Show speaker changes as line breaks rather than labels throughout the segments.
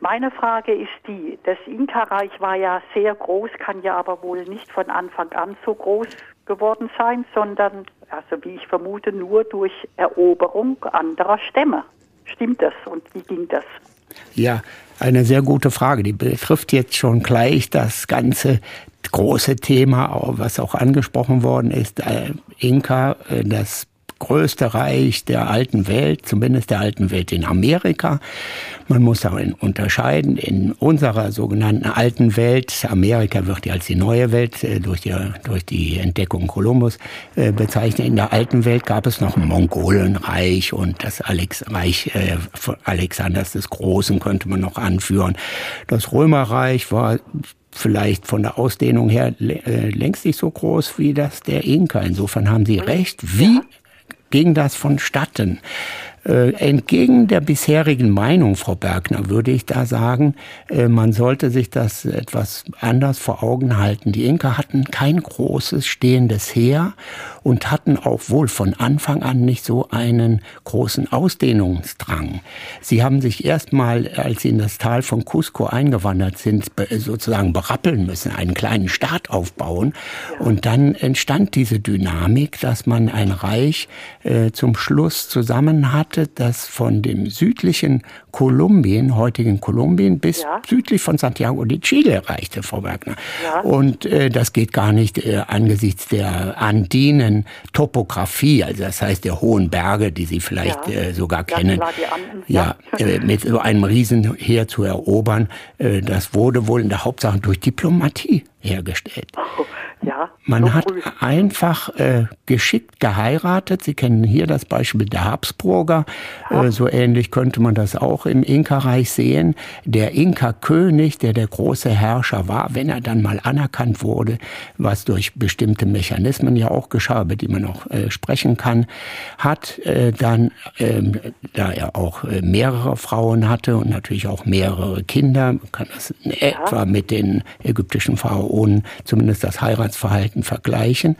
Meine Frage ist die, das Inka-Reich war ja sehr groß, kann ja aber wohl nicht von Anfang an so groß geworden sein, sondern, also wie ich vermute, nur durch Eroberung anderer Stämme. Stimmt das und wie ging das?
Ja, eine sehr gute Frage. Die betrifft jetzt schon gleich das ganze große Thema, was auch angesprochen worden ist. Äh, Inka, äh, das größte Reich der alten Welt, zumindest der alten Welt in Amerika. Man muss darin unterscheiden. In unserer sogenannten alten Welt, Amerika wird ja als die neue Welt äh, durch die, durch die Entdeckung Kolumbus äh, bezeichnet. In der alten Welt gab es noch ein Mongolenreich und das Alex Reich äh, Alexanders des Großen könnte man noch anführen. Das Römerreich war vielleicht von der Ausdehnung her längst nicht so groß wie das der Inka. Insofern haben Sie recht. Wie ging das vonstatten? Äh, entgegen der bisherigen Meinung, Frau Bergner, würde ich da sagen, äh, man sollte sich das etwas anders vor Augen halten. Die Inka hatten kein großes stehendes Heer und hatten auch wohl von Anfang an nicht so einen großen Ausdehnungsdrang. Sie haben sich erstmal, als sie in das Tal von Cusco eingewandert sind, sozusagen berappeln müssen, einen kleinen Staat aufbauen. Und dann entstand diese Dynamik, dass man ein Reich äh, zum Schluss zusammen hatte, das von dem südlichen Kolumbien, heutigen Kolumbien, bis ja. südlich von Santiago de Chile reichte, Frau Wagner. Ja. Und äh, das geht gar nicht äh, angesichts der andinen Topografie, also das heißt der hohen Berge, die Sie vielleicht ja. äh, sogar kennen. Ja, äh, mit so einem Riesenheer zu erobern, äh, das wurde wohl in der Hauptsache durch Diplomatie hergestellt. Ja, Man so hat früh. einfach äh, geschickt geheiratet. Sie kennen hier das Beispiel der Habsburger. Ja. Äh, so ähnlich könnte man das auch im Inka-Reich sehen. Der Inka-König, der der große Herrscher war, wenn er dann mal anerkannt wurde, was durch bestimmte Mechanismen ja auch geschah, über die man auch äh, sprechen kann, hat äh, dann, ähm, da er auch äh, mehrere Frauen hatte und natürlich auch mehrere Kinder, man kann das ja. etwa mit den ägyptischen Pharaonen zumindest das Heiratsverhalten vergleichen,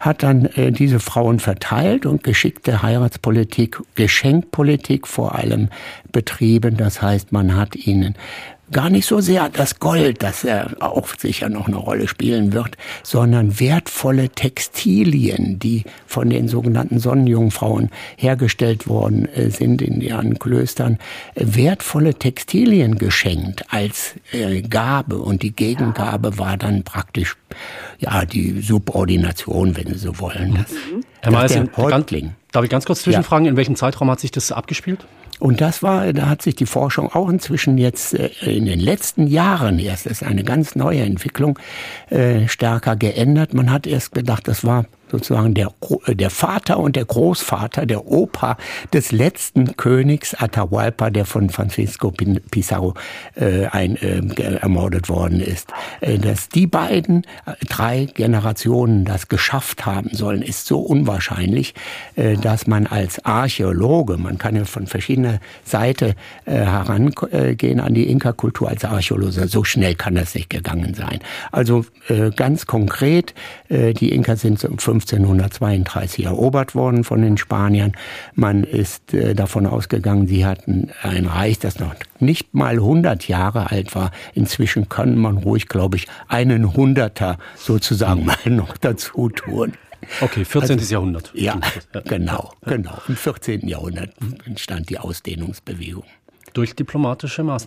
hat dann äh, diese Frauen verteilt und geschickte Heiratspolitik, Geschenkpolitik vor allem betrieben. Das heißt, man hat ihnen gar nicht so sehr das Gold, das er auch sicher noch eine Rolle spielen wird, sondern wertvolle Textilien, die von den sogenannten Sonnenjungfrauen hergestellt worden äh, sind in ihren Klöstern, wertvolle Textilien geschenkt als äh, Gabe und die Gegengabe war dann praktisch ja die Subordination, wenn Sie so wollen. Das,
mhm. Herr Meier, darf ich ganz kurz zwischenfragen, ja. in welchem Zeitraum hat sich das abgespielt?
Und das war, da hat sich die Forschung auch inzwischen jetzt äh, in den letzten Jahren erst, ist eine ganz neue Entwicklung, äh, stärker geändert. Man hat erst gedacht, das war sozusagen der, äh, der Vater und der Großvater, der Opa des letzten Königs Atahualpa, der von Francisco Pizarro äh, ein, äh, ermordet worden ist. Äh, dass die beiden äh, drei Generationen das geschafft haben sollen, ist so unwahrscheinlich, äh, dass man als Archäologe, man kann ja von verschiedener Seite äh, herangehen an die Inka-Kultur als Archäologe, so schnell kann das nicht gegangen sein. Also äh, ganz konkret, äh, die Inkas sind um 1532 erobert worden von den Spaniern. Man ist äh, davon ausgegangen, sie hatten ein Reich, das noch nicht mal 100 Jahre alt war. Inzwischen kann man ruhig, glaube ich, einen Hunderter sozusagen mal noch dazu tun.
Okay, 14. Also, Jahrhundert.
Ja, genau, genau. Im 14. Jahrhundert entstand die Ausdehnungsbewegung.
Durch diplomatische Maßnahmen.